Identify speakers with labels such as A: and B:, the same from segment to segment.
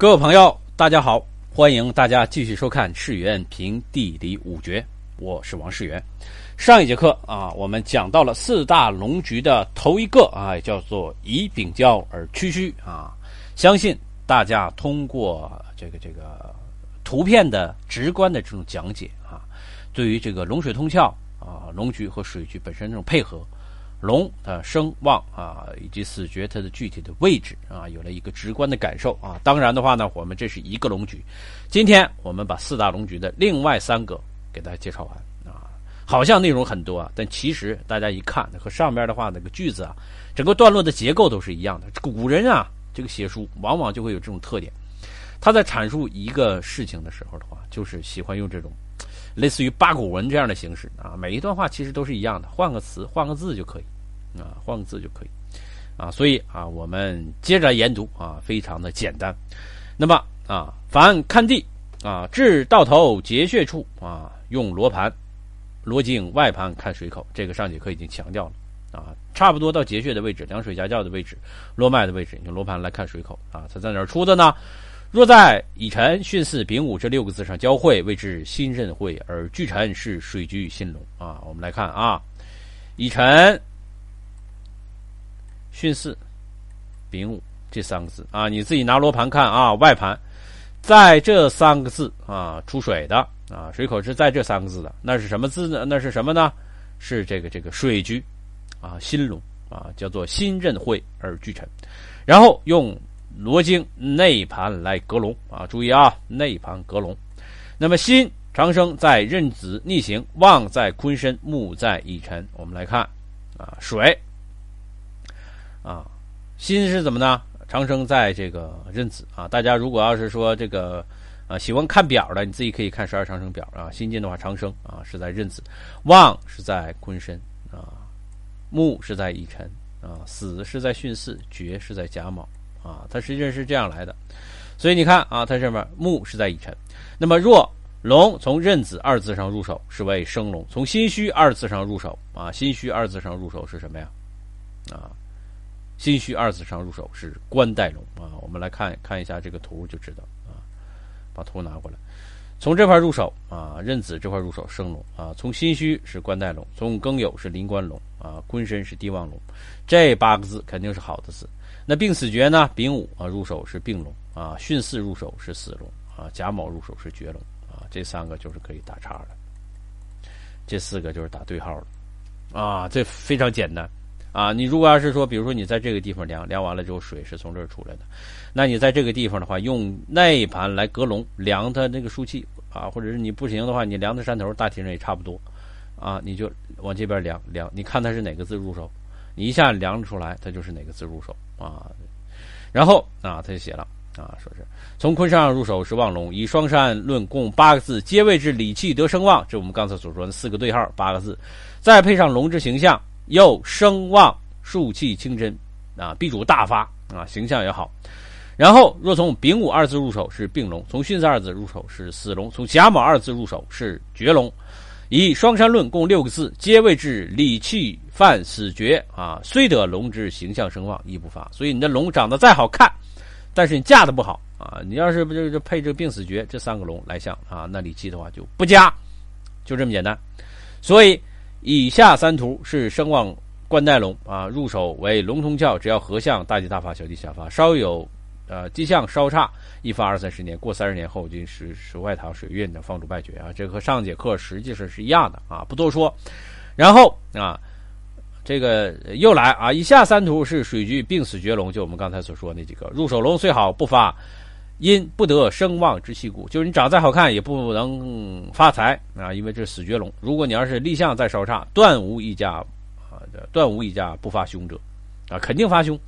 A: 各位朋友，大家好，欢迎大家继续收看《世元评地理五绝》，我是王世元。上一节课啊，我们讲到了四大龙局的头一个啊，叫做以丙交而屈虚啊。相信大家通过这个这个图片的直观的这种讲解啊，对于这个龙水通窍啊，龙局和水局本身这种配合。龙的声望啊，以及死绝它的具体的位置啊，有了一个直观的感受啊。当然的话呢，我们这是一个龙局，今天我们把四大龙局的另外三个给大家介绍完啊。好像内容很多啊，但其实大家一看和上边的话那个句子啊，整个段落的结构都是一样的。古人啊，这个写书往往就会有这种特点，他在阐述一个事情的时候的话，就是喜欢用这种。类似于八股文这样的形式。啊，每一段话其实都是一样的，换个词、换个字就可以，啊，换个字就可以，啊，所以啊，我们接着研读。啊，非常的简单。那么啊，凡看地啊，至到头结穴处啊，用罗盘、罗经外盘看水口，这个上节课已经强调了。啊，差不多到结穴的位置、凉水夹角的位置、络脉的位置，用罗盘来看水口。啊，它在哪儿出的呢？若在乙辰、巽巳、丙午这六个字上交汇，谓之辛壬会，而巨辰是水局辛龙啊。我们来看啊，乙辰、巽巳、丙午这三个字啊，你自己拿罗盘看啊，外盘在这三个字啊出水的啊，水口是在这三个字的，那是什么字呢？那是什么呢？是这个这个水局啊，辛龙啊，叫做辛壬会而巨辰，然后用。罗经内盘来格龙啊，注意啊，内盘格龙。那么辛长生在壬子逆行，旺在坤申，木在乙辰。我们来看啊，水啊，辛是怎么呢？长生在这个壬子啊。大家如果要是说这个啊喜欢看表的，你自己可以看十二长生表啊。辛金的话，长生啊是在壬子，旺是在坤申啊，木是在乙辰啊，死是在巽巳，绝是在甲卯。啊，它实际上是这样来的，所以你看啊，它上面木是在乙辰，那么若龙从壬子二字上入手是为生龙，从心虚二字上入手啊，心虚二字上入手是什么呀？啊，心虚二字上入手是官带龙啊，我们来看看一下这个图就知道啊，把图拿过来，从这块入手啊，壬子这块入手生龙啊，从辛戌是官带龙，从庚酉是临官龙啊，坤申是地旺龙，这八个字肯定是好的字。那病死诀呢？丙午啊入手是病龙啊，巽巳入手是死龙啊，甲卯入手是绝龙啊，这三个就是可以打叉的，这四个就是打对号的啊，这非常简单啊。你如果要是说，比如说你在这个地方量量完了之后，水是从这儿出来的，那你在这个地方的话，用内盘来隔龙量它那个数气啊，或者是你不行的话，你量它山头，大体上也差不多啊，你就往这边量量，你看它是哪个字入手。你一下量出来，它就是哪个字入手啊？然后啊，他就写了啊，说是从坤上入手是望龙，以双山论共八个字，皆谓之理气得声望。这我们刚才所说的四个对号八个字，再配上龙之形象，又声望数气清真啊，必主大发啊，形象也好。然后若从丙午二字入手是病龙，从巽子二字入手是死龙，从甲卯二字入手是绝龙。以双山论共六个字，皆谓之理气犯死绝啊！虽得龙之形象声望，亦不发。所以你的龙长得再好看，但是你嫁的不好啊！你要是不就就配这病死绝这三个龙来相啊，那理气的话就不佳，就这么简单。所以以下三图是声望冠带龙啊，入手为龙通窍，只要合相，大吉大发，小吉小发，稍有。呃，迹象稍差，一发二三十年，过三十年后就是是外逃水运的放逐败绝啊！这和上节课实际上是一样的啊，不多说。然后啊，这个又来啊，以下三图是水局病死绝龙，就我们刚才所说那几个入手龙虽好不发，因不得声望之气故，就是你长再好看也不能发财啊，因为这是死绝龙。如果你要是立相再稍差，断无一家啊，断无一家不发凶者啊，肯定发凶。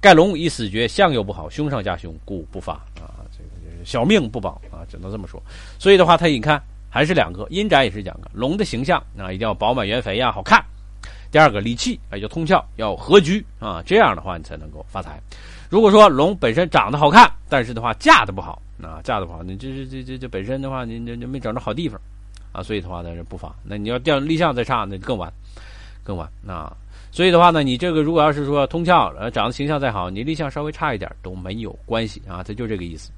A: 盖龙以死绝，相又不好，凶上加凶，故不发啊。这个就是小命不保啊，只能这么说。所以的话，他你看还是两个阴宅也是两个龙的形象啊，一定要饱满圆肥呀，好看。第二个理气啊，要通窍，要合局啊，这样的话你才能够发财。如果说龙本身长得好看，但是的话嫁的不好啊，嫁的不好，你这这这这这本身的话，你你你没找着好地方啊，所以的话呢不发。那你要掉立相再差，那更晚，更晚啊。所以的话呢，你这个如果要是说通窍，呃，长得形象再好，你立相稍微差一点都没有关系啊，它就这个意思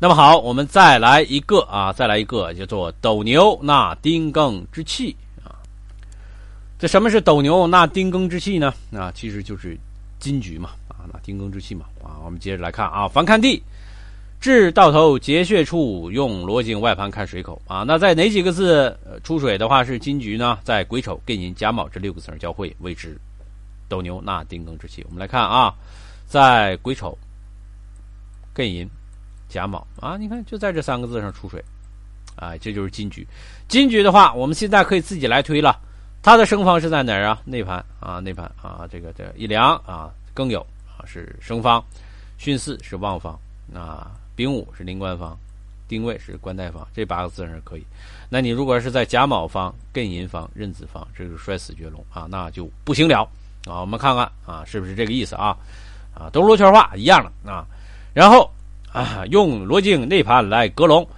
A: 那么好，我们再来一个啊，再来一个叫做斗牛纳丁庚之气啊。这什么是斗牛纳丁庚之气呢？啊，其实就是金局嘛啊，纳丁庚之气嘛啊。我们接着来看啊，凡看地至到头结穴处，用罗经外盘看水口啊。那在哪几个字出水的话是金局呢？在癸丑、艮寅、甲卯这六个字交汇为之斗牛纳丁庚之气。我们来看啊，在癸丑、艮寅。甲卯啊，你看就在这三个字上出水，啊，这就是金局。金局的话，我们现在可以自己来推了。它的生方是在哪儿啊？内盘啊，内盘啊，这个这一梁啊，庚酉啊是生方，巽四是旺方啊，丙午是临官方，丁未是官带方，这八个字是可以。那你如果是在甲卯方、艮寅方、壬子方，这是摔死绝龙啊，那就不行了啊。我们看看啊，是不是这个意思啊？啊，都是罗圈化一样的啊，然后。啊，用罗经内盘来格龙，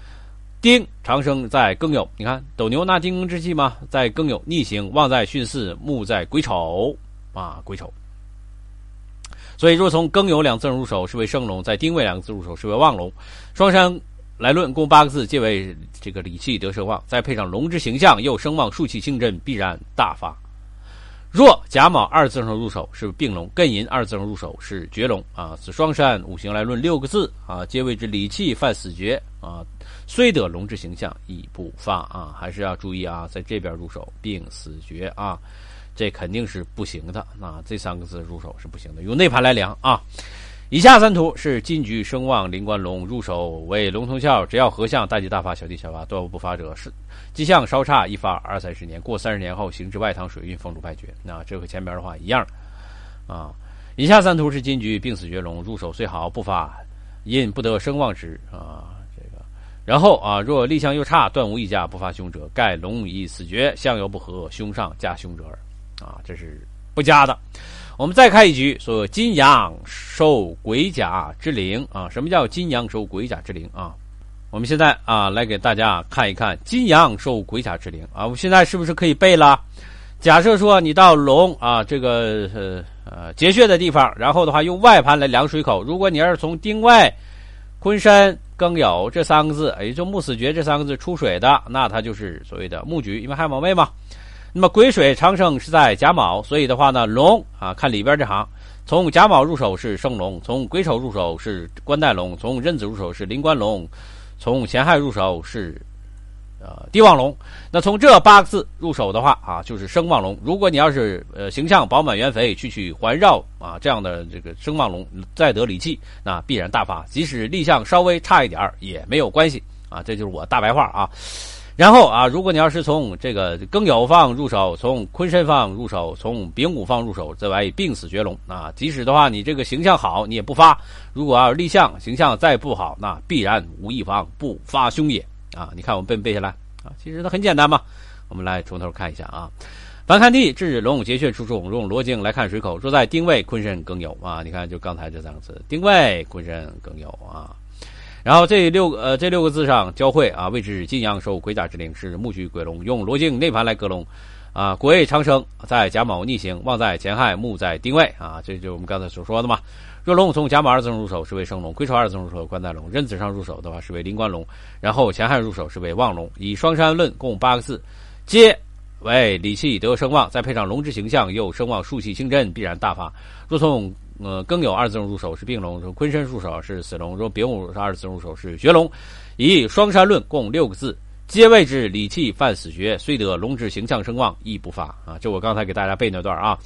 A: 丁长生在庚酉，你看斗牛纳丁之气吗？在庚酉逆行，旺在巽四，木在癸丑啊，癸丑。所以若从庚酉两字入手，是为生龙；在丁未两个字入手，是为旺龙。双山来论，共八个字，皆为这个理气得生旺，再配上龙之形象，又生旺数气清真，必然大发。若甲卯二字上入手是病龙，艮寅二字上入手是绝龙啊。此双山五行来论六个字啊，皆谓之理气犯死绝啊。虽得龙之形象，亦不发啊。还是要注意啊，在这边入手并死绝啊，这肯定是不行的啊。这三个字入手是不行的，用内盘来量啊。以下三图是金局生旺临官龙入手为龙头窍，只要合相大吉大发，小吉小发，断无不发者是。吉相稍差一发二三十年，过三十年后行至外堂水运，风主败绝。那这和前边的话一样啊。以下三图是金局病死绝龙入手虽好不发，因不得声望之啊。这个然后啊，若立相又差，断无一家不发凶者，盖龙已死绝，相又不合，凶上加凶者耳啊。这是不加的。我们再看一局，说金阳受鬼甲之灵啊，什么叫金阳受鬼甲之灵啊？我们现在啊，来给大家看一看金阳受鬼甲之灵啊，我们现在是不是可以背了？假设说你到龙啊这个呃呃结穴的地方，然后的话用外盘来量水口，如果你要是从丁外、坤申、庚酉这三个字，也就木死绝这三个字出水的，那它就是所谓的木局，因为亥卯未嘛。那么癸水长生是在甲卯，所以的话呢，龙啊，看里边这行，从甲卯入手是生龙，从癸丑入手是官带龙，从壬子入手是临官龙，从乾亥入手是呃地旺龙。那从这八个字入手的话啊，就是生旺龙。如果你要是呃形象饱满圆肥，区区环绕啊这样的这个生旺龙，再得理气，那必然大发。即使立项稍微差一点也没有关系啊，这就是我大白话啊。然后啊，如果你要是从这个庚酉方入手，从坤申方入手，从丙午方入手，这玩意病死绝龙啊！即使的话，你这个形象好，你也不发。如果要是立项形象再不好，那必然无一方不发凶也啊！你看我们背没背下来啊？其实它很简单嘛。我们来从头看一下啊。凡看地至龙结穴出处，用罗经来看水口，若在丁未、坤申、庚酉啊，你看就刚才这三个字：丁未、坤申、庚酉啊。然后这六个呃这六个字上交汇啊，位置金阳受鬼甲之灵，是木局鬼龙，用罗经内盘来格龙，啊，鬼长生在甲卯逆行，旺在乾亥，木在丁未啊，这就是我们刚才所说的嘛。若龙从甲卯二字入手是为生龙，癸丑二字入手官带龙，壬子上入手的话是为临官龙，然后乾亥入手是为旺龙，以双山论共八个字，皆为理气得生旺，再配上龙之形象，又生旺数气清真，必然大发。若从呃，庚酉二字龙入手是病龙，说坤申入手是死龙，说丙午是二字入手是绝龙，以双山论共六个字，皆谓之理气犯死绝，虽得龙之形象声望亦不发啊。这我刚才给大家背那段啊。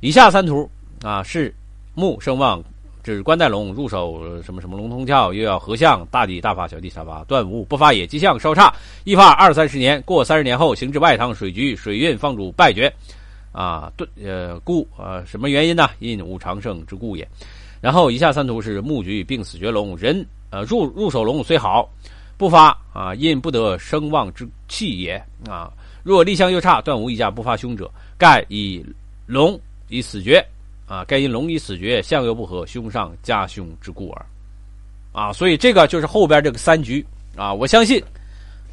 A: 以下三图啊是木声望，这是官带龙入手什么什么龙通窍，又要合相大地大发小地大发断无不发也，吉相稍差一发二三十年，过三十年后行至外堂水局，水运方主败绝。啊，对，呃，故啊，什么原因呢？因无长生之故也。然后以下三图是木局病死绝龙，人呃入入手龙虽好，不发啊，因不得生旺之气也啊。若立相又差，断无一家不发凶者，盖以龙以死绝啊，盖因龙以死绝，相又不合，凶上加凶之故耳。啊，所以这个就是后边这个三局啊，我相信。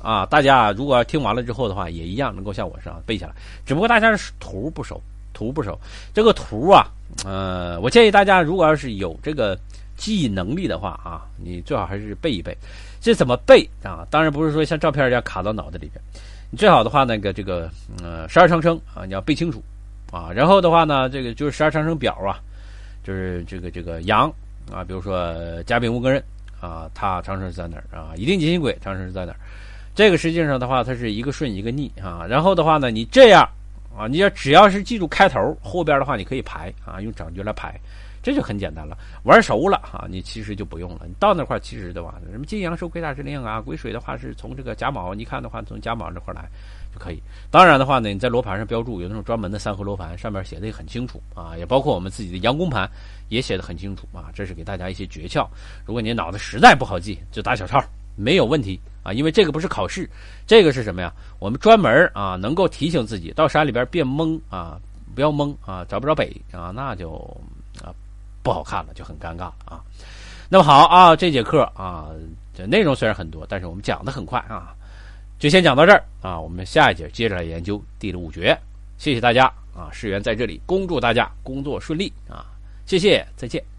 A: 啊，大家如果听完了之后的话，也一样能够像我这样背下来。只不过大家是图不熟，图不熟。这个图啊，呃，我建议大家如果要是有这个记忆能力的话啊，你最好还是背一背。这怎么背啊？当然不是说像照片一样卡到脑子里边。你最好的话，那个这个呃十二长生啊，你要背清楚啊。然后的话呢，这个就是十二长生表啊，就是这个这个阳啊，比如说甲丙戊庚壬啊，它长生是在哪儿啊？乙丁己辛癸长生是在哪儿？这个实际上的话，它是一个顺一个逆啊。然后的话呢，你这样啊，你要只要是记住开头，后边的话你可以排啊，用掌诀来排。这就很简单了，玩熟了啊，你其实就不用了。你到那块其实的话，什么金阳受癸大之令啊，癸水的话是从这个甲卯，你看的话从甲卯这块来就可以。当然的话呢，你在罗盘上标注，有那种专门的三合罗盘，上面写的也很清楚啊，也包括我们自己的阳宫盘也写的很清楚啊。这是给大家一些诀窍。如果你脑子实在不好记，就打小抄没有问题啊，因为这个不是考试，这个是什么呀？我们专门啊能够提醒自己到山里边别懵啊，不要懵啊，找不着北啊，那就啊。不好看了，就很尴尬了啊。那么好啊，这节课啊，这内容虽然很多，但是我们讲的很快啊，就先讲到这儿啊。我们下一节接着来研究地五绝。谢谢大家啊，世源在这里恭祝大家工作顺利啊，谢谢，再见。